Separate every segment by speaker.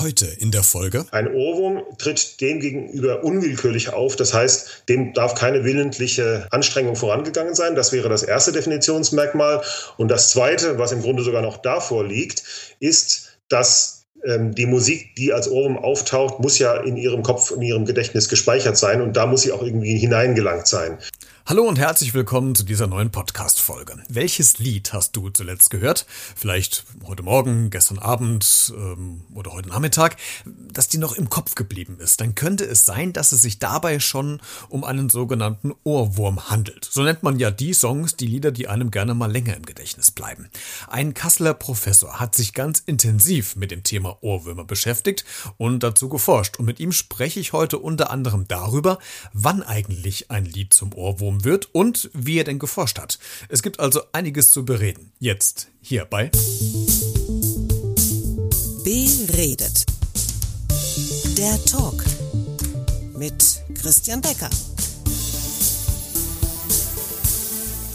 Speaker 1: Heute in der Folge.
Speaker 2: Ein Ohrwurm tritt dem gegenüber unwillkürlich auf. Das heißt, dem darf keine willentliche Anstrengung vorangegangen sein. Das wäre das erste Definitionsmerkmal. Und das zweite, was im Grunde sogar noch davor liegt, ist, dass ähm, die Musik, die als Ohrwurm auftaucht, muss ja in ihrem Kopf, in ihrem Gedächtnis gespeichert sein und da muss sie auch irgendwie hineingelangt sein.
Speaker 1: Hallo und herzlich willkommen zu dieser neuen Podcast-Folge. Welches Lied hast du zuletzt gehört? Vielleicht heute Morgen, gestern Abend ähm, oder heute Nachmittag, dass die noch im Kopf geblieben ist. Dann könnte es sein, dass es sich dabei schon um einen sogenannten Ohrwurm handelt. So nennt man ja die Songs, die Lieder, die einem gerne mal länger im Gedächtnis bleiben. Ein Kasseler Professor hat sich ganz intensiv mit dem Thema Ohrwürmer beschäftigt und dazu geforscht. Und mit ihm spreche ich heute unter anderem darüber, wann eigentlich ein Lied zum Ohrwurm wird und wie er denn geforscht hat. Es gibt also einiges zu bereden. Jetzt hier bei
Speaker 3: Beredet. Der Talk mit Christian Becker.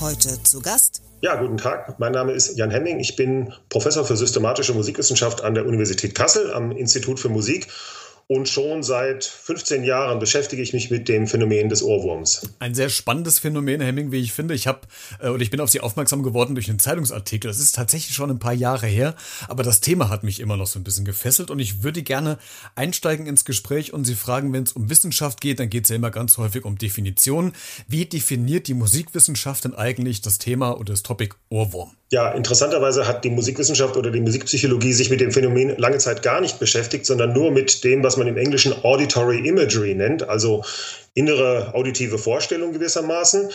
Speaker 3: Heute zu Gast
Speaker 2: ja, guten Tag. Mein Name ist Jan Henning. Ich bin Professor für systematische Musikwissenschaft an der Universität Kassel am Institut für Musik und schon seit 15 Jahren beschäftige ich mich mit dem Phänomen des Ohrwurms.
Speaker 1: Ein sehr spannendes Phänomen, Hemming, wie ich finde. Ich habe äh, oder ich bin auf Sie aufmerksam geworden durch einen Zeitungsartikel. Das ist tatsächlich schon ein paar Jahre her, aber das Thema hat mich immer noch so ein bisschen gefesselt und ich würde gerne einsteigen ins Gespräch und Sie fragen, wenn es um Wissenschaft geht, dann geht es ja immer ganz häufig um Definitionen. Wie definiert die Musikwissenschaft denn eigentlich das Thema oder das Topic Ohrwurm?
Speaker 2: Ja, interessanterweise hat die Musikwissenschaft oder die Musikpsychologie sich mit dem Phänomen lange Zeit gar nicht beschäftigt, sondern nur mit dem, was man im Englischen Auditory Imagery nennt, also innere auditive Vorstellung gewissermaßen.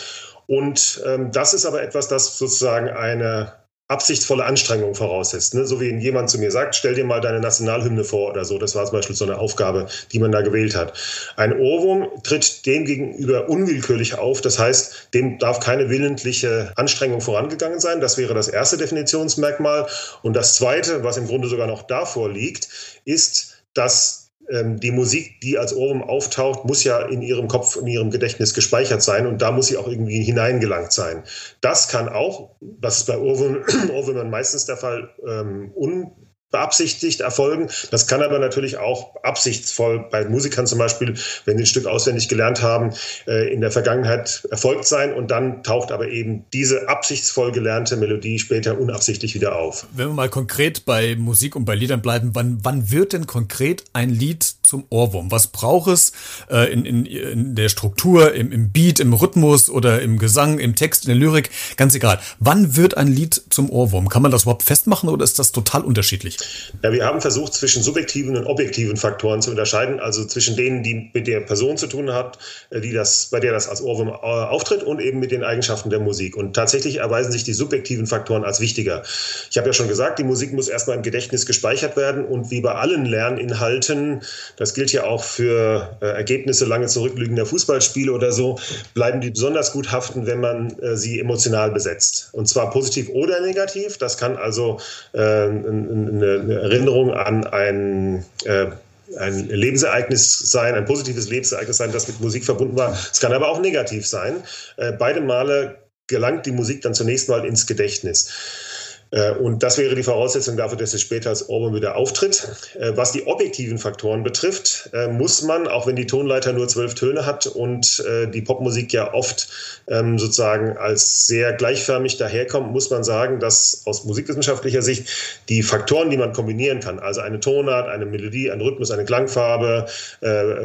Speaker 2: Und ähm, das ist aber etwas, das sozusagen eine absichtsvolle Anstrengung voraussetzt. Ne? So wie jemand zu mir sagt, stell dir mal deine Nationalhymne vor oder so. Das war zum Beispiel so eine Aufgabe, die man da gewählt hat. Ein Ohrwurm tritt dem gegenüber unwillkürlich auf. Das heißt, dem darf keine willentliche Anstrengung vorangegangen sein. Das wäre das erste Definitionsmerkmal. Und das zweite, was im Grunde sogar noch davor liegt, ist, dass ähm, die Musik, die als Ohrwurm auftaucht, muss ja in ihrem Kopf, in ihrem Gedächtnis gespeichert sein und da muss sie auch irgendwie hineingelangt sein. Das kann auch, das ist bei Ohrwürmern meistens der Fall, ähm, un beabsichtigt erfolgen. Das kann aber natürlich auch absichtsvoll bei Musikern zum Beispiel, wenn sie ein Stück auswendig gelernt haben, äh, in der Vergangenheit erfolgt sein und dann taucht aber eben diese absichtsvoll gelernte Melodie später unabsichtlich wieder auf.
Speaker 1: Wenn wir mal konkret bei Musik und bei Liedern bleiben, wann, wann wird denn konkret ein Lied zum Ohrwurm? Was braucht es äh, in, in, in der Struktur, im, im Beat, im Rhythmus oder im Gesang, im Text, in der Lyrik? Ganz egal. Wann wird ein Lied zum Ohrwurm? Kann man das überhaupt festmachen oder ist das total unterschiedlich?
Speaker 2: Ja, wir haben versucht, zwischen subjektiven und objektiven Faktoren zu unterscheiden, also zwischen denen, die mit der Person zu tun hat, äh, die das, bei der das als Ohrwurm äh, auftritt und eben mit den Eigenschaften der Musik. Und tatsächlich erweisen sich die subjektiven Faktoren als wichtiger. Ich habe ja schon gesagt, die Musik muss erstmal im Gedächtnis gespeichert werden und wie bei allen Lerninhalten, das gilt ja auch für äh, Ergebnisse lange zurückliegender Fußballspiele oder so, bleiben die besonders gut haften, wenn man äh, sie emotional besetzt. Und zwar positiv oder negativ. Das kann also äh, eine eine Erinnerung an ein äh, ein Lebensereignis sein, ein positives Lebensereignis sein, das mit Musik verbunden war. Es kann aber auch negativ sein. Äh, beide Male gelangt die Musik dann zunächst mal ins Gedächtnis. Äh, und das wäre die Voraussetzung dafür, dass es später als Ohrwurm wieder auftritt. Äh, was die objektiven Faktoren betrifft, äh, muss man, auch wenn die Tonleiter nur zwölf Töne hat und die Popmusik ja oft ähm, sozusagen als sehr gleichförmig daherkommt, muss man sagen, dass aus musikwissenschaftlicher Sicht die Faktoren, die man kombinieren kann, also eine Tonart, eine Melodie, ein Rhythmus, eine Klangfarbe,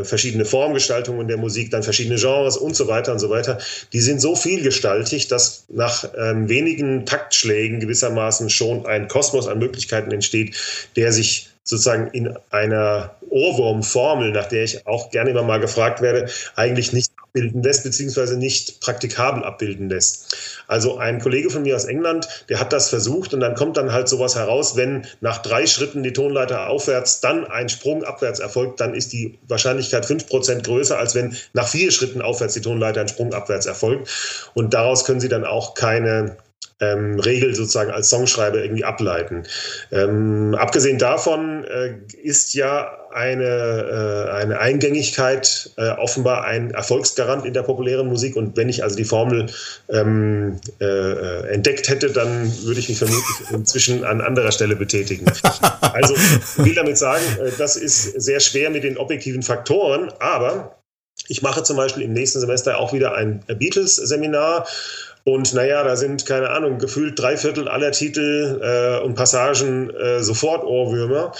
Speaker 2: verschiedene Formgestaltungen der Musik, dann verschiedene Genres und so weiter und so weiter, die sind so vielgestaltig, dass nach ähm, wenigen Taktschlägen gewissermaßen gewissermaßen schon ein Kosmos an Möglichkeiten entsteht, der sich sozusagen in einer Ohrwurmformel, nach der ich auch gerne immer mal gefragt werde, eigentlich nicht abbilden lässt, beziehungsweise nicht praktikabel abbilden lässt. Also ein Kollege von mir aus England, der hat das versucht und dann kommt dann halt sowas heraus, wenn nach drei Schritten die Tonleiter aufwärts dann ein Sprung abwärts erfolgt, dann ist die Wahrscheinlichkeit fünf Prozent größer, als wenn nach vier Schritten aufwärts die Tonleiter ein Sprung abwärts erfolgt. Und daraus können Sie dann auch keine ähm, Regel sozusagen als Songschreiber irgendwie ableiten. Ähm, abgesehen davon äh, ist ja eine, äh, eine Eingängigkeit äh, offenbar ein Erfolgsgarant in der populären Musik. Und wenn ich also die Formel ähm, äh, entdeckt hätte, dann würde ich mich vermutlich inzwischen an anderer Stelle betätigen. Also ich will damit sagen, äh, das ist sehr schwer mit den objektiven Faktoren, aber ich mache zum Beispiel im nächsten Semester auch wieder ein Beatles-Seminar. Und naja, da sind, keine Ahnung, gefühlt drei Viertel aller Titel äh, und Passagen äh, sofort Ohrwürmer.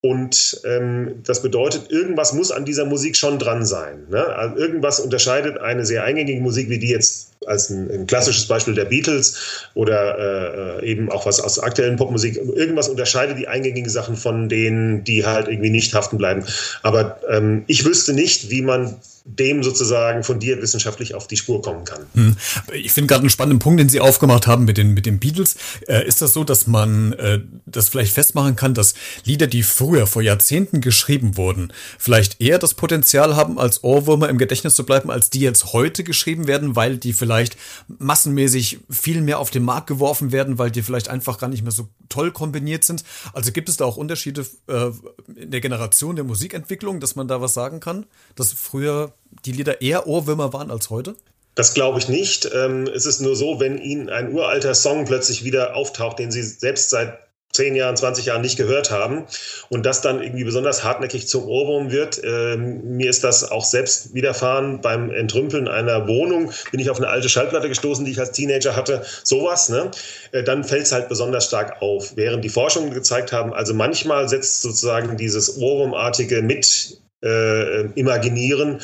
Speaker 2: Und ähm, das bedeutet, irgendwas muss an dieser Musik schon dran sein. Ne? Also irgendwas unterscheidet eine sehr eingängige Musik, wie die jetzt als ein, ein klassisches Beispiel der Beatles oder äh, eben auch was aus aktuellen Popmusik. Irgendwas unterscheidet die eingängigen Sachen von denen, die halt irgendwie nicht haften bleiben. Aber ähm, ich wüsste nicht, wie man dem sozusagen von dir wissenschaftlich auf die Spur kommen kann. Hm.
Speaker 1: Ich finde gerade einen spannenden Punkt, den Sie aufgemacht haben mit den, mit den Beatles. Äh, ist das so, dass man äh, das vielleicht festmachen kann, dass Lieder, die früher vor Jahrzehnten geschrieben wurden, vielleicht eher das Potenzial haben, als Ohrwürmer im Gedächtnis zu bleiben, als die jetzt heute geschrieben werden, weil die vielleicht massenmäßig viel mehr auf den Markt geworfen werden, weil die vielleicht einfach gar nicht mehr so toll kombiniert sind? Also gibt es da auch Unterschiede äh, in der Generation der Musikentwicklung, dass man da was sagen kann, dass früher die Lieder eher Ohrwürmer waren als heute?
Speaker 2: Das glaube ich nicht. Ähm, es ist nur so, wenn Ihnen ein uralter Song plötzlich wieder auftaucht, den Sie selbst seit 10 Jahren, 20 Jahren nicht gehört haben und das dann irgendwie besonders hartnäckig zum Ohrwurm wird. Ähm, mir ist das auch selbst widerfahren beim Entrümpeln einer Wohnung. Bin ich auf eine alte Schallplatte gestoßen, die ich als Teenager hatte. Sowas, ne? Äh, dann fällt es halt besonders stark auf. Während die Forschungen gezeigt haben, also manchmal setzt sozusagen dieses Ohrwurmartige mit äh, Imaginieren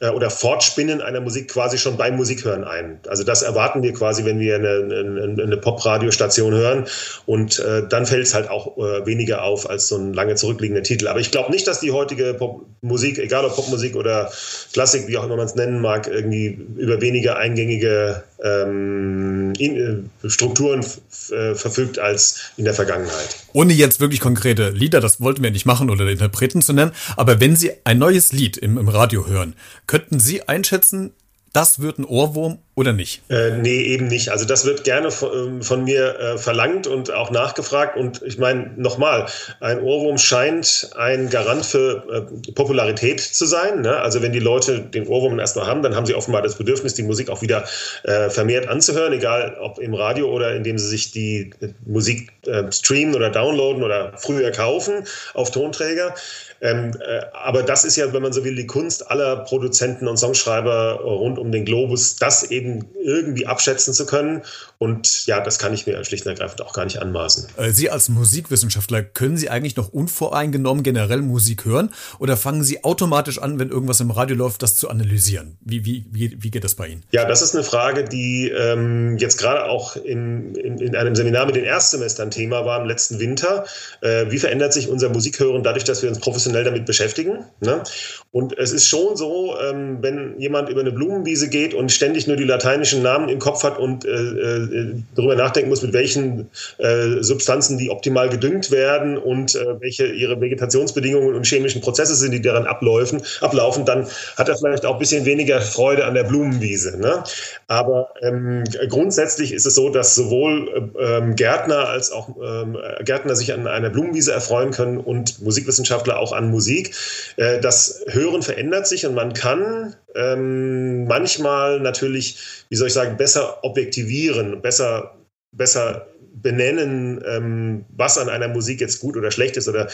Speaker 2: äh, oder Fortspinnen einer Musik quasi schon beim Musikhören ein. Also das erwarten wir quasi, wenn wir eine, eine, eine Pop-Radiostation hören und äh, dann fällt es halt auch äh, weniger auf als so ein lange zurückliegender Titel. Aber ich glaube nicht, dass die heutige Popmusik, egal ob Popmusik oder Klassik, wie auch immer man es nennen mag, irgendwie über weniger eingängige ähm, äh, Strukturen äh, verfügt als in der Vergangenheit.
Speaker 1: Ohne jetzt wirklich konkrete Lieder, das wollten wir nicht machen oder Interpreten zu nennen, aber wenn Sie ein neues Lied im, im Radio hören, könnten Sie einschätzen, das wird ein Ohrwurm oder nicht?
Speaker 2: Äh, nee, eben nicht. Also das wird gerne von, ähm, von mir äh, verlangt und auch nachgefragt. Und ich meine, nochmal, ein Ohrwurm scheint ein Garant für äh, Popularität zu sein. Ne? Also wenn die Leute den Ohrwurm erstmal haben, dann haben sie offenbar das Bedürfnis, die Musik auch wieder äh, vermehrt anzuhören, egal ob im Radio oder indem sie sich die äh, Musik äh, streamen oder downloaden oder früher kaufen auf Tonträger. Ähm, äh, aber das ist ja, wenn man so will, die Kunst aller Produzenten und Songschreiber rund um den Globus, das eben irgendwie abschätzen zu können. Und ja, das kann ich mir schlicht und ergreifend auch gar nicht anmaßen.
Speaker 1: Äh, Sie als Musikwissenschaftler, können Sie eigentlich noch unvoreingenommen generell Musik hören oder fangen Sie automatisch an, wenn irgendwas im Radio läuft, das zu analysieren? Wie, wie, wie, wie geht das bei Ihnen?
Speaker 2: Ja, das ist eine Frage, die ähm, jetzt gerade auch in, in, in, einem Seminar mit den Erstsemestern Thema war im letzten Winter. Äh, wie verändert sich unser Musikhören dadurch, dass wir uns professionell damit beschäftigen. Ne? Und es ist schon so, ähm, wenn jemand über eine Blumenwiese geht und ständig nur die lateinischen Namen im Kopf hat und äh, äh, darüber nachdenken muss, mit welchen äh, Substanzen die optimal gedüngt werden und äh, welche ihre Vegetationsbedingungen und chemischen Prozesse sind, die daran ablaufen, ablaufen, dann hat er vielleicht auch ein bisschen weniger Freude an der Blumenwiese. Ne? Aber ähm, grundsätzlich ist es so, dass sowohl ähm, Gärtner als auch ähm, Gärtner sich an einer Blumenwiese erfreuen können und Musikwissenschaftler auch an Musik. Äh, das Hören verändert sich und man kann ähm, manchmal natürlich, wie soll ich sagen, besser objektivieren, besser, besser benennen, ähm, was an einer Musik jetzt gut oder schlecht ist oder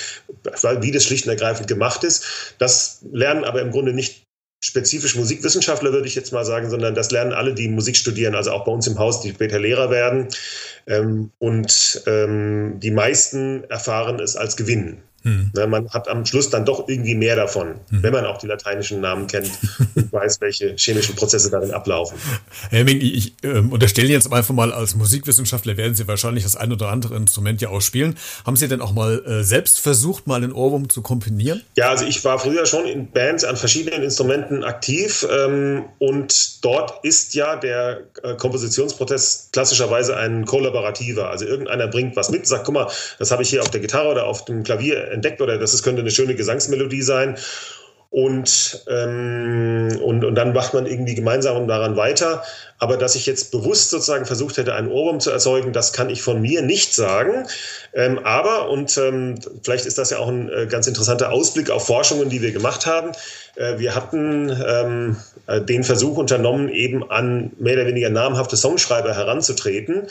Speaker 2: wie das schlicht und ergreifend gemacht ist. Das lernen aber im Grunde nicht spezifisch Musikwissenschaftler, würde ich jetzt mal sagen, sondern das lernen alle, die Musik studieren, also auch bei uns im Haus, die später Lehrer werden. Ähm, und ähm, die meisten erfahren es als Gewinn. Hm. man hat am Schluss dann doch irgendwie mehr davon, hm. wenn man auch die lateinischen Namen kennt und weiß, welche chemischen Prozesse darin ablaufen.
Speaker 1: Helming, ich, ich äh, unterstelle jetzt einfach mal, als Musikwissenschaftler werden Sie wahrscheinlich das ein oder andere Instrument ja auch spielen. Haben Sie denn auch mal äh, selbst versucht, mal einen Ohrwurm zu komponieren?
Speaker 2: Ja, also ich war früher schon in Bands an verschiedenen Instrumenten aktiv ähm, und dort ist ja der äh, Kompositionsprozess klassischerweise ein kollaborativer. Also irgendeiner bringt was mit, sagt, guck mal, das habe ich hier auf der Gitarre oder auf dem Klavier entdeckt oder das könnte eine schöne Gesangsmelodie sein. Und, ähm, und, und dann macht man irgendwie gemeinsam daran weiter. Aber dass ich jetzt bewusst sozusagen versucht hätte, einen Ohrwurm zu erzeugen, das kann ich von mir nicht sagen. Ähm, aber, und ähm, vielleicht ist das ja auch ein äh, ganz interessanter Ausblick auf Forschungen, die wir gemacht haben, äh, wir hatten ähm, äh, den Versuch unternommen, eben an mehr oder weniger namhafte Songschreiber heranzutreten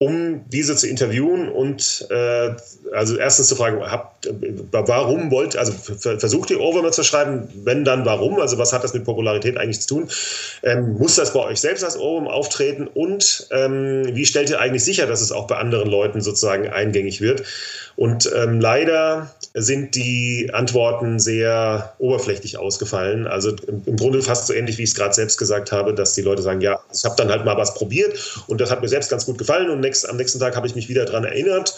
Speaker 2: um diese zu interviewen und äh, also erstens zu fragen, habt, warum wollt, also versucht ihr Ohrwürmer zu schreiben, wenn dann warum, also was hat das mit Popularität eigentlich zu tun? Ähm, muss das bei euch selbst als Ohrwurm auftreten und ähm, wie stellt ihr eigentlich sicher, dass es auch bei anderen Leuten sozusagen eingängig wird? Und ähm, leider sind die Antworten sehr oberflächlich ausgefallen. Also im, Grunde fast so ähnlich, wie ich es gerade selbst gesagt habe, dass die Leute sagen, ja, ich habe dann halt mal was probiert und das hat mir selbst ganz gut gefallen und nächst, am nächsten Tag habe ich mich wieder daran erinnert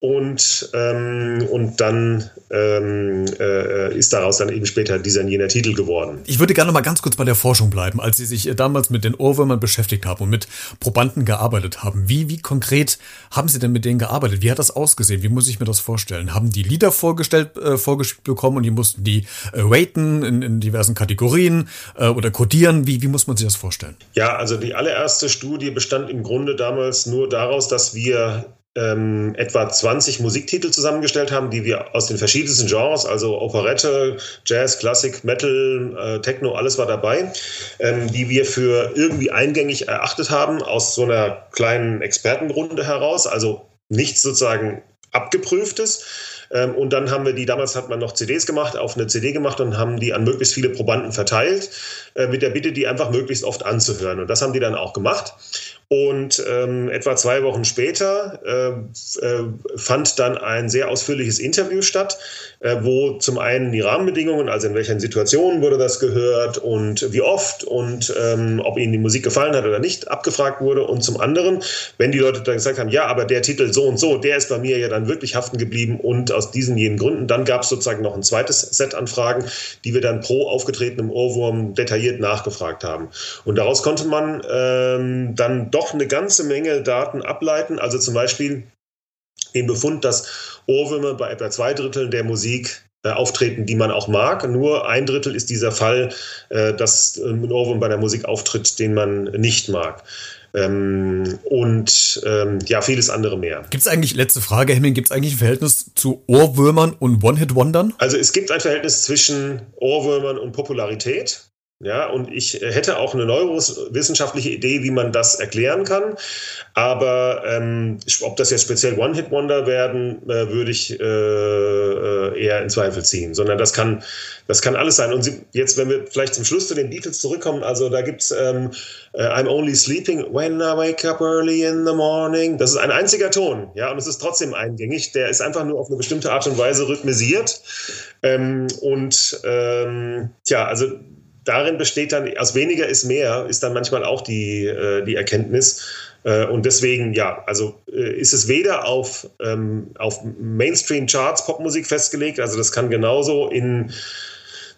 Speaker 2: und, ähm, und dann ähm, äh, ist daraus dann eben später dieser jener Titel geworden.
Speaker 1: Ich würde gerne mal ganz kurz bei der Forschung bleiben, als Sie sich äh, damals mit den Ohrwürmern beschäftigt haben und mit Probanden gearbeitet haben. Wie, wie konkret haben Sie denn mit denen gearbeitet? Wie hat das ausgesehen? Wie muss ich mir das vorstellen? Haben die Lieder vorgestellt, äh, vorgespielt bekommen und die mussten die äh, raten in, in diversen Kategorien äh, oder codieren? Wie, wie muss man sich das vorstellen?
Speaker 2: Ja, also die allererste Studie bestand im Grunde damals nur daraus, dass wir ähm, etwa 20 Musiktitel zusammengestellt haben, die wir aus den verschiedensten Genres, also Operette, Jazz, Klassik, Metal, äh, Techno, alles war dabei, ähm, die wir für irgendwie eingängig erachtet haben aus so einer kleinen Expertenrunde heraus, also nichts sozusagen abgeprüftes. Ähm, und dann haben wir die, damals hat man noch CDs gemacht, auf eine CD gemacht und haben die an möglichst viele Probanden verteilt, äh, mit der Bitte, die einfach möglichst oft anzuhören. Und das haben die dann auch gemacht. Und ähm, etwa zwei Wochen später äh, äh, fand dann ein sehr ausführliches Interview statt, äh, wo zum einen die Rahmenbedingungen, also in welchen Situationen wurde das gehört und wie oft und ähm, ob ihnen die Musik gefallen hat oder nicht, abgefragt wurde. Und zum anderen, wenn die Leute dann gesagt haben, ja, aber der Titel so und so, der ist bei mir ja dann wirklich haften geblieben und aus diesen jenen Gründen, dann gab es sozusagen noch ein zweites Set an Fragen, die wir dann pro aufgetretenem Ohrwurm detailliert nachgefragt haben. Und daraus konnte man ähm, dann doch doch eine ganze Menge Daten ableiten. Also zum Beispiel den Befund, dass Ohrwürmer bei etwa zwei Dritteln der Musik äh, auftreten, die man auch mag. Nur ein Drittel ist dieser Fall, äh, dass ein Ohrwurm bei der Musik auftritt, den man nicht mag. Ähm, und ähm, ja, vieles andere mehr.
Speaker 1: Gibt es eigentlich, letzte Frage, Hemming, gibt es eigentlich ein Verhältnis zu Ohrwürmern und One-Hit-Wondern?
Speaker 2: Also es gibt ein Verhältnis zwischen Ohrwürmern und Popularität. Ja, und ich hätte auch eine neurowissenschaftliche Idee, wie man das erklären kann. Aber ähm, ob das jetzt speziell One-Hit-Wonder werden, äh, würde ich äh, äh, eher in Zweifel ziehen. Sondern das kann, das kann alles sein. Und jetzt, wenn wir vielleicht zum Schluss zu den Beatles zurückkommen, also da gibt's ähm, äh, I'm only sleeping when I wake up early in the morning. Das ist ein einziger Ton, ja, und es ist trotzdem eingängig. Der ist einfach nur auf eine bestimmte Art und Weise rhythmisiert. Ähm, und ähm, tja, also darin besteht dann, aus weniger ist mehr, ist dann manchmal auch die, äh, die Erkenntnis. Äh, und deswegen, ja, also äh, ist es weder auf, ähm, auf Mainstream-Charts Popmusik festgelegt, also das kann genauso in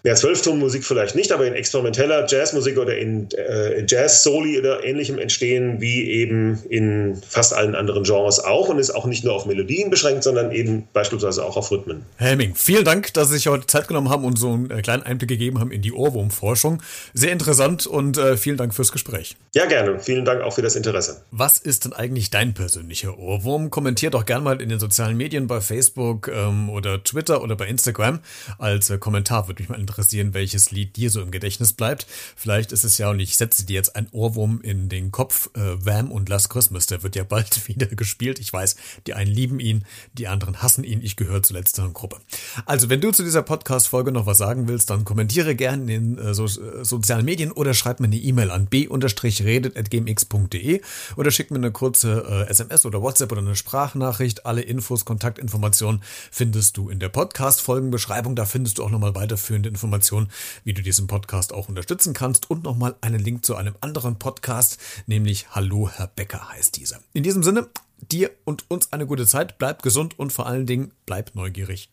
Speaker 2: ja, Zwölftonmusik vielleicht nicht, aber in experimenteller Jazzmusik oder in äh, Jazz-Soli oder ähnlichem entstehen, wie eben in fast allen anderen Genres auch und ist auch nicht nur auf Melodien beschränkt, sondern eben beispielsweise auch auf Rhythmen.
Speaker 1: Helming, vielen Dank, dass Sie sich heute Zeit genommen haben und so einen äh, kleinen Einblick gegeben haben in die Ohrwurmforschung. Sehr interessant und äh, vielen Dank fürs Gespräch.
Speaker 2: Ja, gerne. Vielen Dank auch für das Interesse.
Speaker 1: Was ist denn eigentlich dein persönlicher Ohrwurm? Kommentiert doch gerne mal in den sozialen Medien bei Facebook ähm, oder Twitter oder bei Instagram. Als äh, Kommentar würde mich mal interessieren interessieren, welches Lied dir so im Gedächtnis bleibt. Vielleicht ist es ja, und ich setze dir jetzt ein Ohrwurm in den Kopf, äh, Wham und Last Christmas, der wird ja bald wieder gespielt. Ich weiß, die einen lieben ihn, die anderen hassen ihn. Ich gehöre zur letzteren Gruppe. Also, wenn du zu dieser Podcast-Folge noch was sagen willst, dann kommentiere gerne in den äh, so, äh, sozialen Medien oder schreib mir eine E-Mail an b-redet.gmx.de oder schick mir eine kurze äh, SMS oder WhatsApp oder eine Sprachnachricht. Alle Infos, Kontaktinformationen findest du in der Podcast-Folgenbeschreibung. Da findest du auch nochmal weiterführende Informationen Informationen, wie du diesen Podcast auch unterstützen kannst und nochmal einen Link zu einem anderen Podcast, nämlich Hallo Herr Becker heißt dieser. In diesem Sinne, dir und uns eine gute Zeit, bleib gesund und vor allen Dingen bleib neugierig.